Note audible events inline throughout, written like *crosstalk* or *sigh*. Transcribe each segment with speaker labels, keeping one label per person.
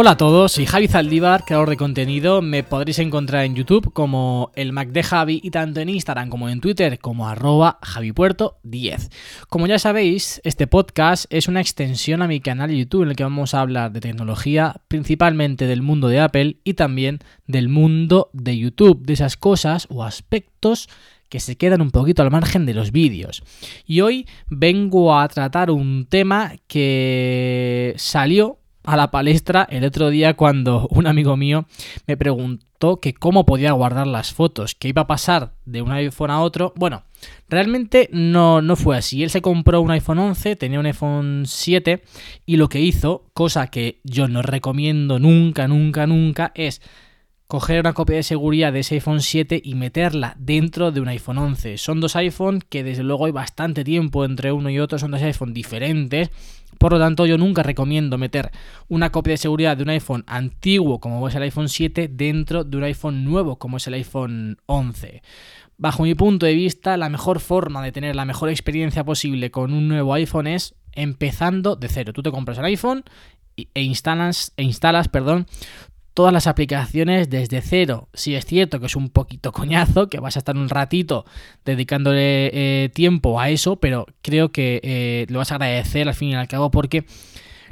Speaker 1: Hola a todos, soy Javi Zaldívar, creador de contenido. Me podréis encontrar en YouTube como el Mac de Javi y tanto en Instagram como en Twitter como arroba javipuerto10. Como ya sabéis, este podcast es una extensión a mi canal de YouTube en el que vamos a hablar de tecnología, principalmente del mundo de Apple y también del mundo de YouTube, de esas cosas o aspectos que se quedan un poquito al margen de los vídeos. Y hoy vengo a tratar un tema que salió a la palestra el otro día cuando un amigo mío me preguntó que cómo podía guardar las fotos, que iba a pasar de un iPhone a otro. Bueno, realmente no, no fue así. Él se compró un iPhone 11, tenía un iPhone 7 y lo que hizo, cosa que yo no recomiendo nunca, nunca, nunca, es coger una copia de seguridad de ese iPhone 7 y meterla dentro de un iPhone 11. Son dos iPhones que desde luego hay bastante tiempo entre uno y otro, son dos iPhones diferentes por lo tanto, yo nunca recomiendo meter una copia de seguridad de un iPhone antiguo como es el iPhone 7 dentro de un iPhone nuevo como es el iPhone 11. Bajo mi punto de vista, la mejor forma de tener la mejor experiencia posible con un nuevo iPhone es empezando de cero. Tú te compras el iPhone e instalas, e instalas perdón, todas las aplicaciones desde cero. Si es cierto que es un poquito coñazo, que vas a estar un ratito dedicándole eh, tiempo a eso, pero creo que eh, lo vas a agradecer al fin y al cabo porque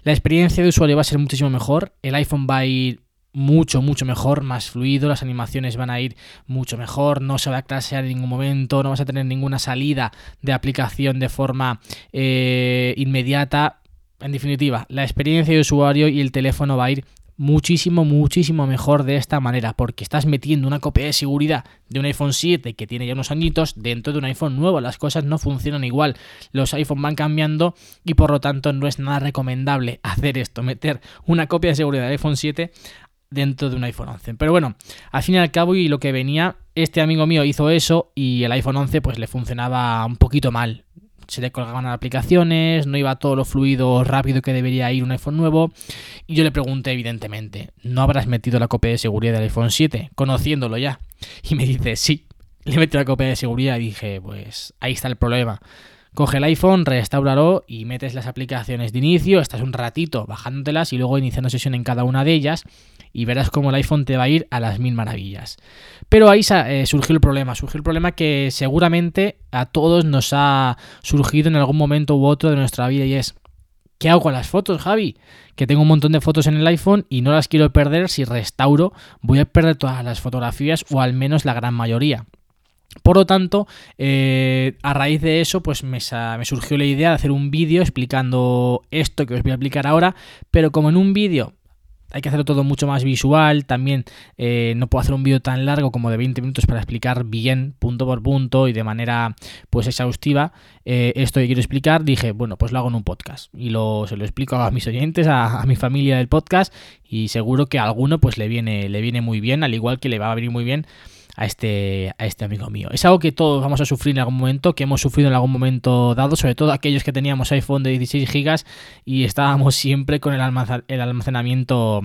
Speaker 1: la experiencia de usuario va a ser muchísimo mejor, el iPhone va a ir mucho, mucho mejor, más fluido, las animaciones van a ir mucho mejor, no se va a clasear en ningún momento, no vas a tener ninguna salida de aplicación de forma eh, inmediata. En definitiva, la experiencia de usuario y el teléfono va a ir muchísimo, muchísimo mejor de esta manera, porque estás metiendo una copia de seguridad de un iPhone 7 que tiene ya unos añitos dentro de un iPhone nuevo. Las cosas no funcionan igual, los iPhone van cambiando y por lo tanto no es nada recomendable *laughs* hacer esto, meter una copia de seguridad del iPhone 7 dentro de un iPhone 11. Pero bueno, al fin y al cabo y lo que venía, este amigo mío hizo eso y el iPhone 11 pues le funcionaba un poquito mal se le colgaban las aplicaciones, no iba todo lo fluido rápido que debería ir un iPhone nuevo. Y yo le pregunté, evidentemente, ¿no habrás metido la copia de seguridad del iPhone 7? Conociéndolo ya. Y me dice, sí, le metí la copia de seguridad y dije, pues ahí está el problema. Coge el iPhone, restauralo y metes las aplicaciones de inicio, estás un ratito bajándotelas y luego iniciando sesión en cada una de ellas y verás cómo el iPhone te va a ir a las mil maravillas. Pero ahí eh, surgió el problema, surgió el problema que seguramente a todos nos ha surgido en algún momento u otro de nuestra vida y es, ¿qué hago con las fotos, Javi? Que tengo un montón de fotos en el iPhone y no las quiero perder, si restauro voy a perder todas las fotografías o al menos la gran mayoría. Por lo tanto, eh, a raíz de eso, pues me, surgió la idea de hacer un vídeo explicando esto que os voy a explicar ahora, pero como en un vídeo hay que hacerlo todo mucho más visual, también eh, no puedo hacer un vídeo tan largo como de 20 minutos para explicar bien, punto por punto y de manera pues exhaustiva. Eh, esto que quiero explicar, dije, bueno, pues lo hago en un podcast y lo, se lo explico a mis oyentes, a, mi familia del podcast y seguro que a alguno pues le viene, le viene muy bien, al igual que le va a venir muy bien a este, a este amigo mío. Es algo que todos vamos a sufrir en algún momento, que hemos sufrido en algún momento dado, sobre todo aquellos que teníamos iPhone de 16 GB y estábamos *laughs* siempre con el, almacenamiento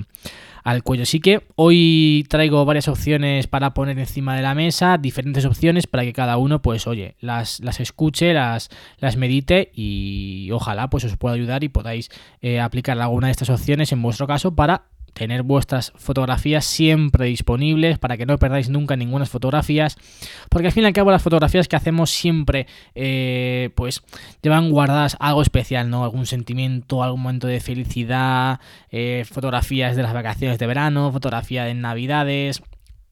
Speaker 1: al cuello. Así que hoy traigo varias opciones para poner encima de la mesa, diferentes opciones para que cada uno, pues oye, las, las escuche, las, las medite y ojalá pues os pueda ayudar y podáis eh, aplicar alguna de estas opciones en vuestro caso para tener vuestras fotografías siempre disponibles para que no perdáis nunca ninguna fotografías porque al fin y al cabo las fotografías que hacemos siempre eh, pues llevan guardadas algo especial no algún sentimiento algún momento de felicidad eh, fotografías de las vacaciones de verano fotografía de navidades.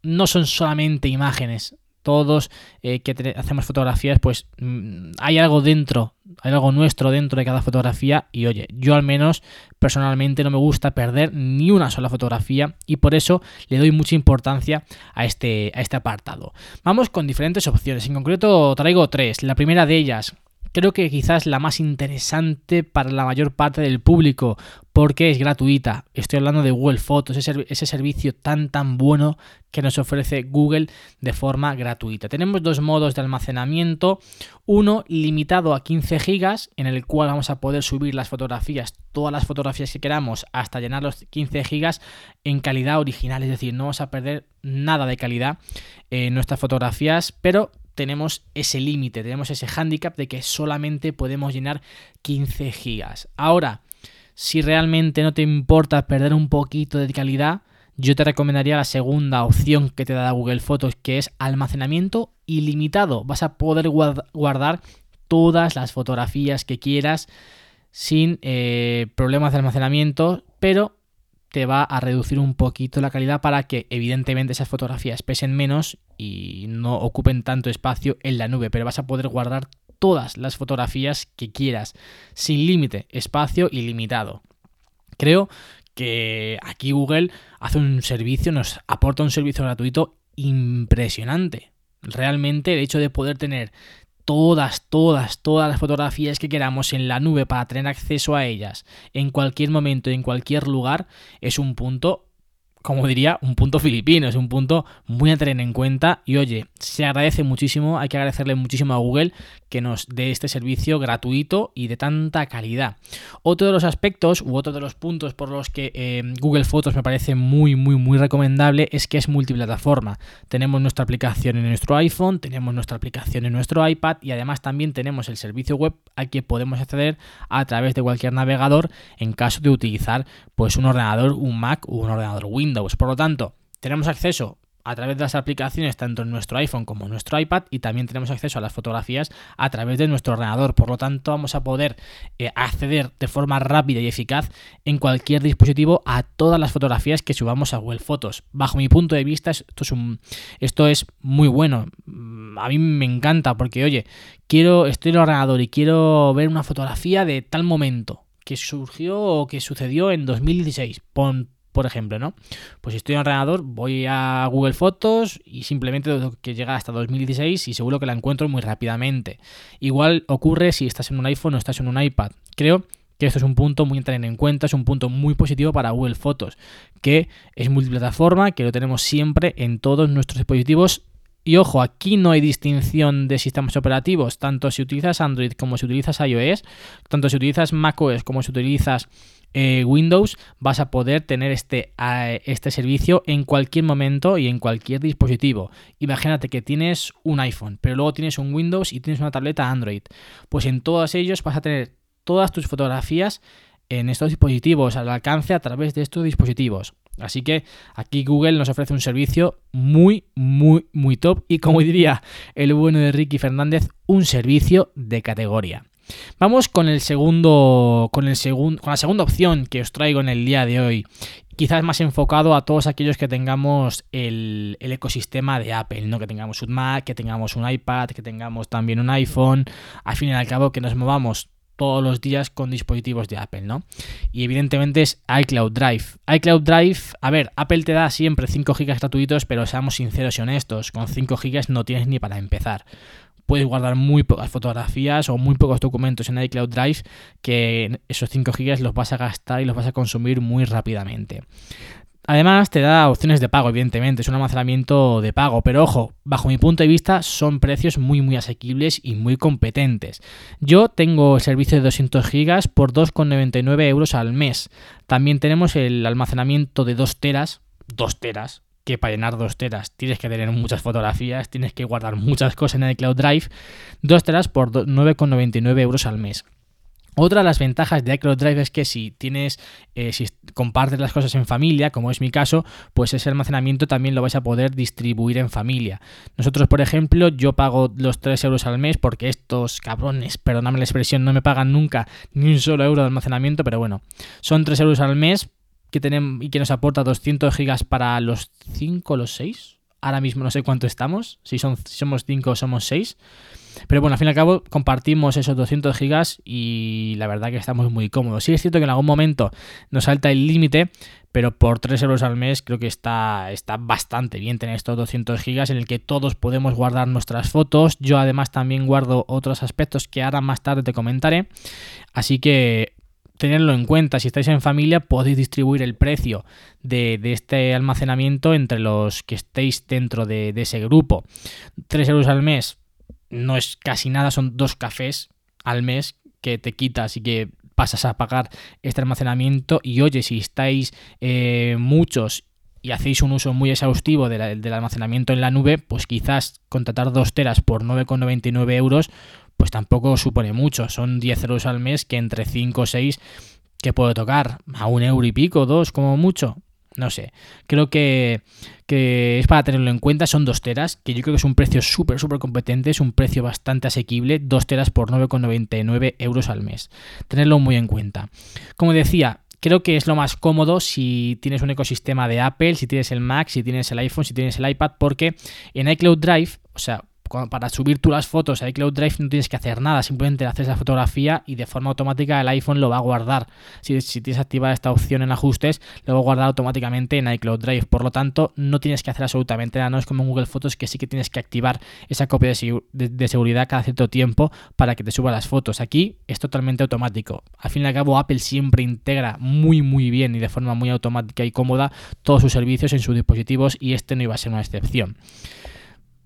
Speaker 1: No son solamente imágenes todos eh, que hacemos fotografías, pues mm, hay algo dentro, hay algo nuestro dentro de cada fotografía y oye, yo al menos personalmente no me gusta perder ni una sola fotografía y por eso le doy mucha importancia a este, a este apartado. Vamos con diferentes opciones, en concreto traigo tres. La primera de ellas, creo que quizás la más interesante para la mayor parte del público porque es gratuita. Estoy hablando de Google Photos, ese, servicio tan tan bueno que nos ofrece Google de forma gratuita. Tenemos dos modos de almacenamiento, uno limitado a 15 GB en el cual vamos a poder subir las fotografías, todas las fotografías que queramos hasta llenar los 15 GB en calidad original, es decir, no vamos a perder nada de calidad en nuestras fotografías, pero tenemos ese límite, tenemos ese hándicap de que solamente podemos llenar 15 gigas. Ahora, si realmente no te importa perder un poquito de calidad, yo te recomendaría la segunda opción que te da Google Fotos, que es almacenamiento ilimitado. Vas a poder guardar todas las fotografías que quieras sin eh, problemas de almacenamiento, pero te va a reducir un poquito la calidad para que evidentemente esas fotografías pesen menos y no ocupen tanto espacio en la nube, pero vas a poder guardar todas las fotografías que quieras, sin límite, espacio ilimitado. Creo que aquí Google hace un servicio, nos aporta un servicio gratuito impresionante. Realmente el hecho de poder tener todas, todas, todas las fotografías que queramos en la nube para tener acceso a ellas en cualquier momento, en cualquier lugar, es un punto como diría, un punto filipino, es un punto muy a tener en cuenta y oye, se agradece muchísimo, hay que agradecerle muchísimo a Google que nos dé este servicio gratuito y de tanta calidad. Otro de los aspectos u otro de los puntos por los que eh, Google Fotos me parece muy, muy, muy recomendable es que es multiplataforma. Tenemos nuestra aplicación en nuestro iPhone, tenemos nuestra aplicación en nuestro iPad y además también tenemos el servicio web al que podemos acceder a través de cualquier navegador en caso de utilizar pues un ordenador, un Mac o un ordenador Windows. Por lo tanto, tenemos acceso a través de las aplicaciones tanto en nuestro iPhone como en nuestro iPad y también tenemos acceso a las fotografías a través de nuestro ordenador. Por lo tanto, vamos a poder eh, acceder de forma rápida y eficaz en cualquier dispositivo a todas las fotografías que subamos a Google Fotos. Bajo mi punto de vista, esto es, un, esto es muy bueno. A mí me encanta porque, oye, quiero, estoy en el ordenador y quiero ver una fotografía de tal momento que surgió o que sucedió en 2016. Pon, por ejemplo, ¿no? Pues si estoy en ordenador, voy a Google Fotos y simplemente que llega hasta 2016 y seguro que la encuentro muy rápidamente. Igual ocurre si estás en un iPhone o estás en un iPad. Creo que esto es un punto muy a tener en cuenta, es un punto muy positivo para Google Fotos, que es multiplataforma, que lo tenemos siempre en todos nuestros dispositivos. Y ojo, aquí no hay distinción de sistemas operativos, tanto si utilizas Android como si utilizas iOS, tanto si utilizas macOS como si utilizas eh, Windows vas a poder tener este, este servicio en cualquier momento y en cualquier dispositivo. Imagínate que tienes un iPhone, pero luego tienes un Windows y tienes una tableta Android. Pues en todos ellos vas a tener todas tus fotografías en estos dispositivos al alcance a través de estos dispositivos. Así que aquí Google nos ofrece un servicio muy, muy, muy top y como diría el bueno de Ricky Fernández, un servicio de categoría. Vamos con el segundo, con el con la segunda opción que os traigo en el día de hoy. Quizás más enfocado a todos aquellos que tengamos el, ecosistema de Apple, ¿no? Que tengamos un Mac, que tengamos un iPad, que tengamos también un iPhone. Al fin y al cabo, que nos movamos todos los días con dispositivos de Apple, ¿no? Y evidentemente es iCloud Drive. iCloud Drive, a ver, Apple te da siempre 5 GB gratuitos, pero seamos sinceros y honestos, con 5 GB no tienes ni para empezar puedes guardar muy pocas fotografías o muy pocos documentos en iCloud Drive que esos 5 GB los vas a gastar y los vas a consumir muy rápidamente. Además, te da opciones de pago, evidentemente, es un almacenamiento de pago, pero ojo, bajo mi punto de vista son precios muy muy asequibles y muy competentes. Yo tengo el servicio de 200 GB por 2,99 euros al mes. También tenemos el almacenamiento de 2 teras, 2 teras, que para llenar dos teras tienes que tener muchas fotografías, tienes que guardar muchas cosas en el Cloud Drive, dos teras por 9,99 euros al mes. Otra de las ventajas de iCloud Drive es que si tienes, eh, si compartes las cosas en familia, como es mi caso, pues ese almacenamiento también lo vais a poder distribuir en familia. Nosotros, por ejemplo, yo pago los 3 euros al mes porque estos cabrones, perdóname la expresión, no me pagan nunca ni un solo euro de almacenamiento, pero bueno, son 3 euros al mes que tenemos y que nos aporta 200 gigas para los 5 o los 6. Ahora mismo no sé cuánto estamos, si, son, somos 5 o somos 6. Pero bueno, al fin y al cabo compartimos esos 200 gigas y la verdad que estamos muy cómodos. Sí es cierto que en algún momento nos salta el límite, pero por 3 euros al mes creo que está, está bastante bien tener estos 200 gigas en el que todos podemos guardar nuestras fotos. Yo además también guardo otros aspectos que ahora más tarde te comentaré. Así que tenerlo en cuenta. Si estáis en familia, podéis distribuir el precio de, este almacenamiento entre los que estéis dentro de, ese grupo. 3 euros al mes no es casi nada, son dos cafés al mes que te quitas y que pasas a pagar este almacenamiento. Y oye, si estáis eh, muchos y hacéis un uso muy exhaustivo del almacenamiento en la nube, pues quizás contratar dos teras por 9,99 euros pues tampoco supone mucho. Son 10 euros al mes que entre 5 o 6 que puede tocar a un euro y pico, dos como mucho. No sé, creo que, es para tenerlo en cuenta. Son dos teras, que yo creo que es un precio súper, súper competente, es un precio bastante asequible. Dos teras por 9,99 euros al mes. Tenerlo muy en cuenta. Como decía, creo que es lo más cómodo si tienes un ecosistema de Apple, si tienes el Mac, si tienes el iPhone, si tienes el iPad, porque en iCloud Drive, o sea, para subir tú las fotos a iCloud Drive no tienes que hacer nada, simplemente haces la fotografía y de forma automática el iPhone lo va a guardar. Si, si tienes activada esta opción en ajustes, lo va a guardar automáticamente en iCloud Drive. Por lo tanto, no tienes que hacer absolutamente nada. No es como en Google Fotos que sí que tienes que activar esa copia de, seguridad cada cierto tiempo para que te suba las fotos. Aquí es totalmente automático. Al fin y al cabo, Apple siempre integra muy muy bien y de forma muy automática y cómoda todos sus servicios en sus dispositivos y este no iba a ser una excepción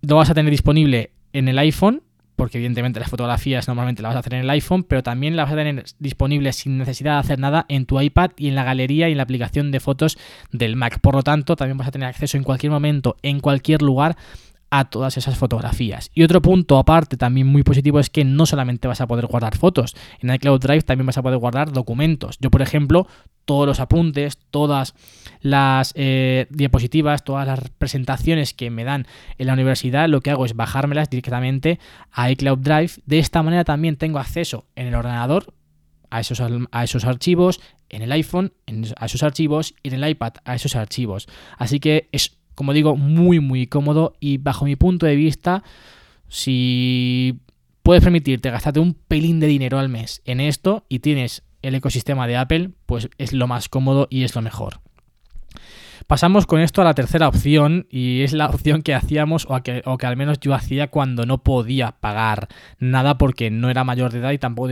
Speaker 1: lo vas a tener disponible en el iPhone, porque evidentemente las fotografías normalmente las vas a hacer en el iPhone, pero también las vas a tener disponible sin necesidad de hacer nada en tu iPad y en la galería y en la aplicación de fotos del Mac. Por lo tanto, también vas a tener acceso en cualquier momento, en cualquier lugar a todas esas fotografías. Y otro punto aparte también muy positivo es que no solamente vas a poder guardar fotos, en iCloud Drive también vas a poder guardar documentos. Yo, por ejemplo, todos los apuntes, todas las eh, diapositivas, todas las presentaciones que me dan en la universidad, lo que hago es bajármelas directamente a iCloud Drive. De esta manera también tengo acceso en el ordenador a esos, a esos archivos, en el iPhone a esos archivos y en el iPad a esos archivos. Así que es como digo, muy, muy cómodo y bajo mi punto de vista, si puedes permitirte gastarte un pelín de dinero al mes en esto y tienes el ecosistema de Apple, pues es lo más cómodo y es lo mejor. Pasamos con esto a la tercera opción y es la opción que hacíamos o que, o que al menos yo hacía cuando no podía pagar nada porque no era mayor de edad y tampoco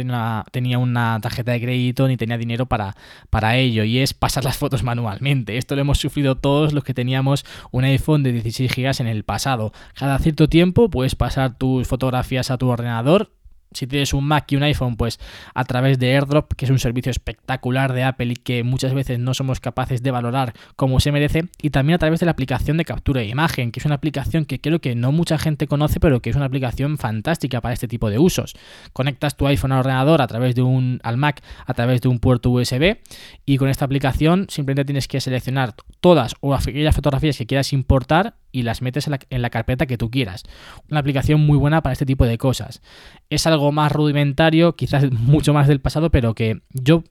Speaker 1: tenía una, tarjeta de crédito ni tenía dinero para, para ello y es pasar las fotos manualmente. Esto lo hemos sufrido todos los que teníamos un iPhone de 16 GB en el pasado. Cada cierto tiempo puedes pasar tus fotografías a tu ordenador si tienes un Mac y un iPhone, pues a través de AirDrop, que es un servicio espectacular de Apple y que muchas veces no somos capaces de valorar como se merece, y también a través de la aplicación de captura de imagen, que es una aplicación que creo que no mucha gente conoce, pero que es una aplicación fantástica para este tipo de usos. Conectas tu iPhone al ordenador a través de un al Mac a través de un puerto USB y con esta aplicación simplemente tienes que seleccionar todas o aquellas fotografías que quieras importar y las metes en la, carpeta que tú quieras. Una aplicación muy buena para este tipo de cosas. Es algo más rudimentario, quizás *laughs* mucho más del pasado, pero que yo,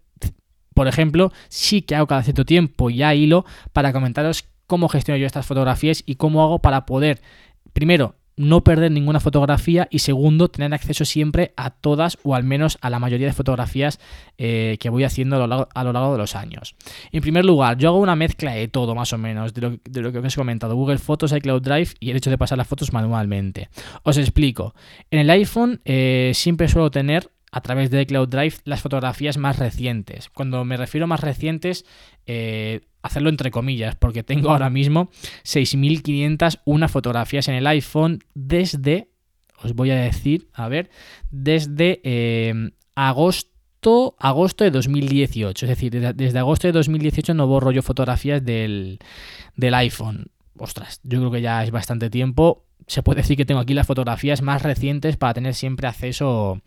Speaker 1: por ejemplo, sí que hago cada cierto tiempo ya hilo para comentaros cómo gestiono yo estas fotografías y cómo hago para poder, primero, no perder ninguna fotografía y segundo, tener acceso siempre a todas o al menos a la mayoría de fotografías eh, que voy haciendo a lo, largo, de los años. En primer lugar, yo hago una mezcla de todo más o menos, de lo, que os he comentado, Google Fotos, iCloud Drive y el hecho de pasar las fotos manualmente. Os explico. En el iPhone eh, siempre suelo tener a través de iCloud Drive las fotografías más recientes. Cuando me refiero a más recientes, eh, hacerlo entre comillas, porque tengo ahora mismo 6.501 fotografías en el iPhone desde, os voy a decir, a ver, desde eh, agosto, agosto de 2018. Es decir, desde, agosto de 2018 no borro yo fotografías del, del iPhone. Ostras, yo creo que ya es bastante tiempo. Se puede decir que tengo aquí las fotografías más recientes para tener siempre acceso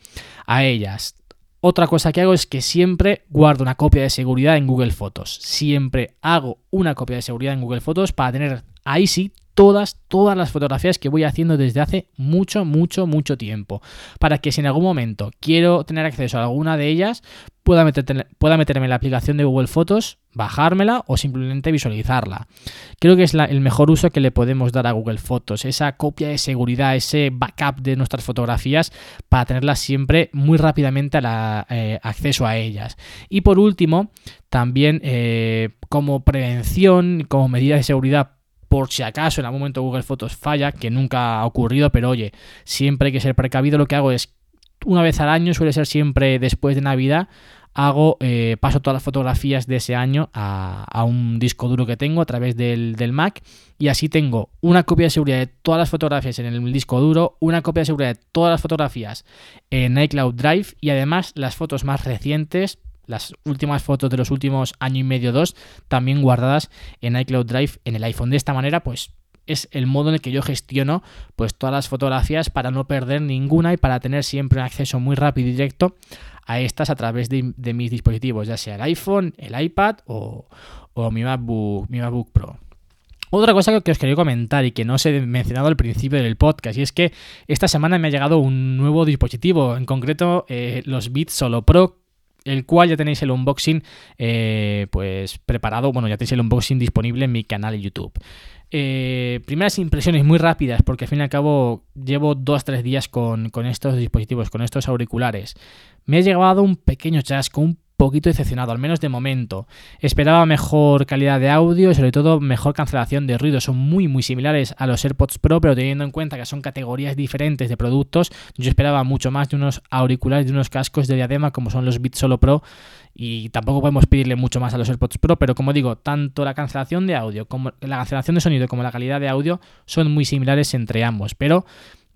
Speaker 1: a ellas. Otra cosa que hago es que siempre guardo una copia de seguridad en Google Fotos. Siempre hago una copia de seguridad en Google Fotos para tener ahí sí todas, todas las fotografías que voy haciendo desde hace mucho, mucho, mucho tiempo. Para que si en algún momento quiero tener acceso a alguna de ellas, pueda, pueda meterme en la aplicación de Google Fotos, bajármela o simplemente visualizarla. Creo que es el mejor uso que le podemos dar a Google Fotos, esa copia de seguridad, ese backup de nuestras fotografías para tenerlas siempre muy rápidamente a eh, acceso a ellas. Y por último, también eh, como prevención, como medida de seguridad por si acaso en algún momento Google Fotos falla, que nunca ha ocurrido, pero oye, siempre hay que ser precavido. Lo que hago es, una vez al año, suele ser siempre después de Navidad, hago, eh, paso todas las fotografías de ese año a, un disco duro que tengo a través del, del, Mac y así tengo una copia de seguridad de todas las fotografías en el disco duro, una copia de seguridad de todas las fotografías en iCloud Drive y además las fotos más recientes las últimas fotos de los últimos año y medio, dos, también guardadas en iCloud Drive en el iPhone. De esta manera, pues es el modo en el que yo gestiono pues todas las fotografías para no perder ninguna y para tener siempre un acceso muy rápido y directo a estas a través de, mis dispositivos, ya sea el iPhone, el iPad o, mi, MacBook, mi MacBook Pro. Otra cosa que os quería comentar y que no os he mencionado al principio del podcast, y es que esta semana me ha llegado un nuevo dispositivo, en concreto eh, los Beats Solo Pro, el cual ya tenéis el unboxing eh, pues preparado, bueno, ya tenéis el unboxing disponible en mi canal de YouTube. Eh, primeras impresiones muy rápidas, porque al fin y al cabo llevo 2-3 días con, con, estos dispositivos, con estos auriculares. Me ha llegado un pequeño chasco, un poquito decepcionado, al menos de momento. Esperaba mejor calidad de audio y sobre todo mejor cancelación de ruido. Son muy muy similares a los AirPods Pro, pero teniendo en cuenta que son categorías diferentes de productos, yo esperaba mucho más de unos auriculares, de unos cascos de diadema como son los Beats Solo Pro y tampoco podemos pedirle mucho más a los AirPods Pro, pero como digo, tanto la cancelación de audio como la cancelación de sonido como la calidad de audio son muy similares entre ambos, pero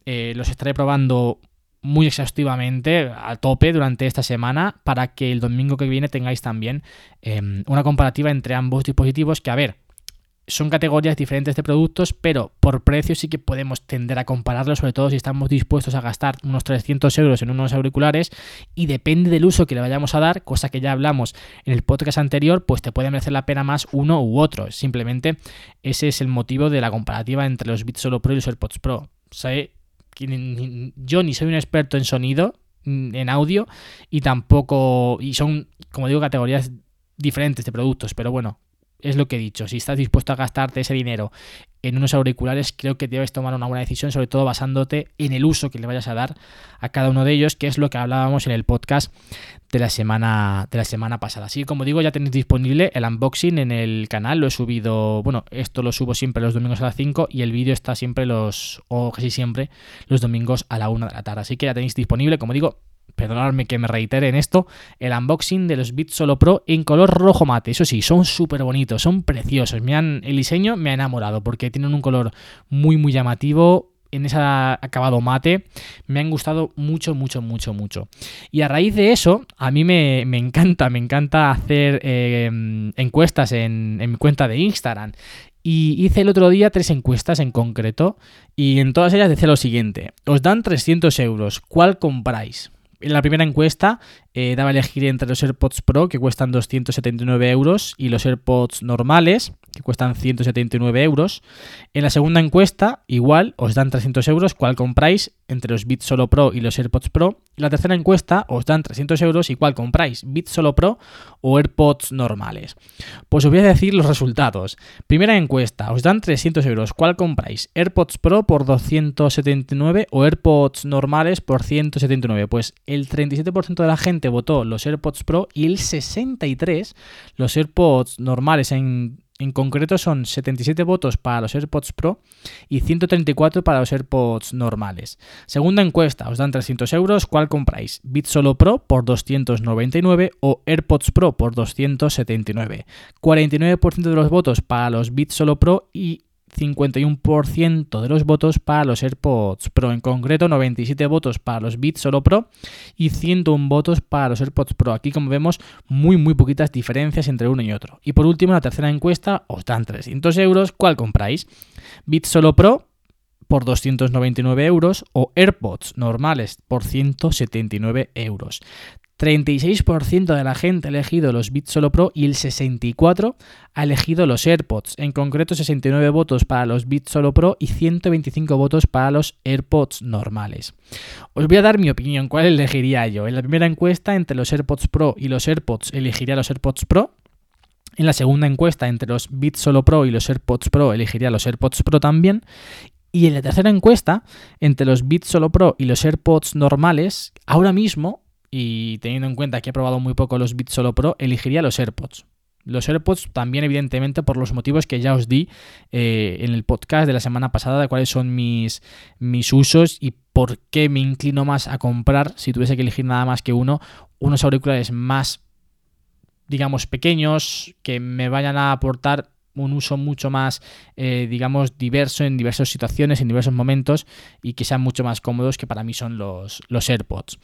Speaker 1: eh, los estaré probando muy exhaustivamente a tope durante esta semana para que el domingo que viene tengáis también em, una comparativa entre ambos dispositivos que a ver son categorías diferentes de productos, pero por precio sí que podemos tender a compararlos, sobre todo si estamos dispuestos a gastar unos 300 euros en unos auriculares y depende del uso que le vayamos a dar, cosa que ya hablamos en el podcast anterior, pues te puede merecer la pena más uno u otro. Simplemente ese es el motivo de la comparativa entre los Beats Solo Pro y los AirPods Pro. Yo ni soy un experto en sonido, mm, en audio, y tampoco, y son, como digo, categorías diferentes de productos, pero bueno, es lo que he dicho, si estás dispuesto a gastarte ese dinero en unos auriculares, creo que debes tomar una buena decisión, sobre todo basándote en el uso que le vayas a dar a cada uno de ellos, que es lo que hablábamos en el podcast de la semana, de la semana pasada. Así que como digo, ya tenéis disponible el unboxing en el canal, lo he subido, bueno, esto lo subo siempre los domingos a las 5 y el vídeo está siempre los, o casi siempre, los domingos a la 1 de la tarde. Así que ya tenéis disponible, como digo, perdonadme que me reitere en esto, el unboxing de los Beats Solo Pro en color rojo mate. Eso sí, son súper bonitos, son preciosos. Me han, el diseño me ha enamorado porque tienen un color muy, muy llamativo. En ese acabado mate me han gustado mucho, mucho, mucho, mucho. Y a raíz de eso, a mí me, encanta, me encanta hacer eh, encuestas en, en mi cuenta de Instagram. Y hice el otro día tres encuestas en concreto y en todas ellas decía lo siguiente, os dan 300 euros, ¿cuál compráis? En la primera encuesta eh, daba a elegir entre los AirPods Pro, que cuestan 279 euros, y los AirPods normales, que cuestan 179 euros. En la segunda encuesta, igual, os dan 300 euros, ¿cuál compráis entre los Beats Solo Pro y los AirPods Pro? Y la tercera encuesta, os dan 300 euros, ¿y cuál compráis? ¿Beats Solo Pro o AirPods normales? Pues os voy a decir los resultados. Primera encuesta, os dan 300 euros, ¿cuál compráis? ¿AirPods Pro por 279 o AirPods normales por 179? Pues el 37% de la gente votó los AirPods Pro y el 63% los AirPods normales en en concreto son 77 votos para los AirPods Pro y 134 para los AirPods normales. Segunda encuesta, os dan 300 euros, ¿cuál compráis? Beats Solo Pro por 299 o AirPods Pro por 279. 49% de los votos para los Beats Solo Pro y 51% de los votos para los AirPods Pro, en concreto 97 votos para los Beats Solo Pro y 101 votos para los AirPods Pro. Aquí como vemos muy muy poquitas diferencias entre uno y otro. Y por último la tercera encuesta os dan 300 euros, ¿cuál compráis? Beats Solo Pro por 299 euros o AirPods normales por 179 euros. 36% de la gente ha elegido los Beats Solo Pro y el 64% ha elegido los AirPods. En concreto, 69 votos para los Beats Solo Pro y 125 votos para los AirPods normales. Os voy a dar mi opinión, ¿cuál elegiría yo? En la primera encuesta, entre los AirPods Pro y los AirPods, elegiría los AirPods Pro. En la segunda encuesta, entre los Beats Solo Pro y los AirPods Pro, elegiría los AirPods Pro también. Y en la tercera encuesta, entre los Beats Solo Pro y los AirPods normales, ahora mismo y teniendo en cuenta que he probado muy poco los Beats Solo Pro, elegiría los AirPods. Los AirPods también, evidentemente, por los motivos que ya os di eh, en el podcast de la semana pasada, de cuáles son mis, mis usos y por qué me inclino más a comprar, si tuviese que elegir nada más que uno, unos auriculares más, digamos, pequeños, que me vayan a aportar un uso mucho más, eh, digamos, diverso en diversas situaciones, en diversos momentos y que sean mucho más cómodos que para mí son los, los AirPods.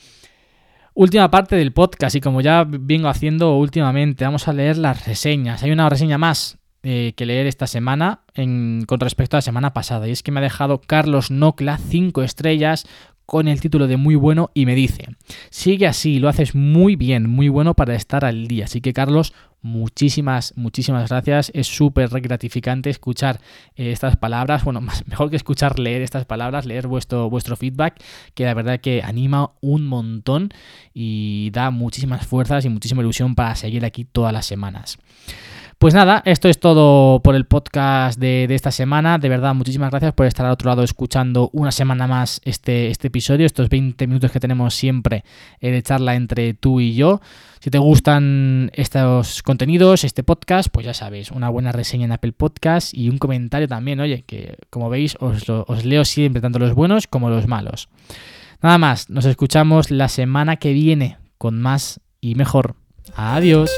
Speaker 1: Última parte del podcast y como ya vengo haciendo últimamente, vamos a leer las reseñas. Hay una reseña más eh, que leer esta semana con respecto a la semana pasada. Y es que me ha dejado Carlos Nocla 5 estrellas con el título de muy bueno y me dice, sigue así, lo haces muy bien, muy bueno para estar al día. Así que Carlos, muchísimas, muchísimas gracias. Es súper gratificante escuchar eh, estas palabras. Bueno, *laughs* más, mejor que escuchar, leer estas palabras, leer vuestro, vuestro feedback, que la verdad que anima un montón y da muchísimas fuerzas y muchísima ilusión para seguir aquí todas las semanas. Pues nada, esto es todo por el podcast de, esta semana. De verdad, muchísimas gracias por estar al otro lado escuchando una semana más este, este episodio, estos 20 minutos que tenemos siempre eh, de charla entre tú y yo. Si te gustan estos contenidos, este podcast, pues ya sabes, una buena reseña en Apple Podcast y un comentario también, oye, que como veis os, os leo siempre, tanto los buenos como los malos. Nada más, nos escuchamos la semana que viene con más y mejor. Adiós.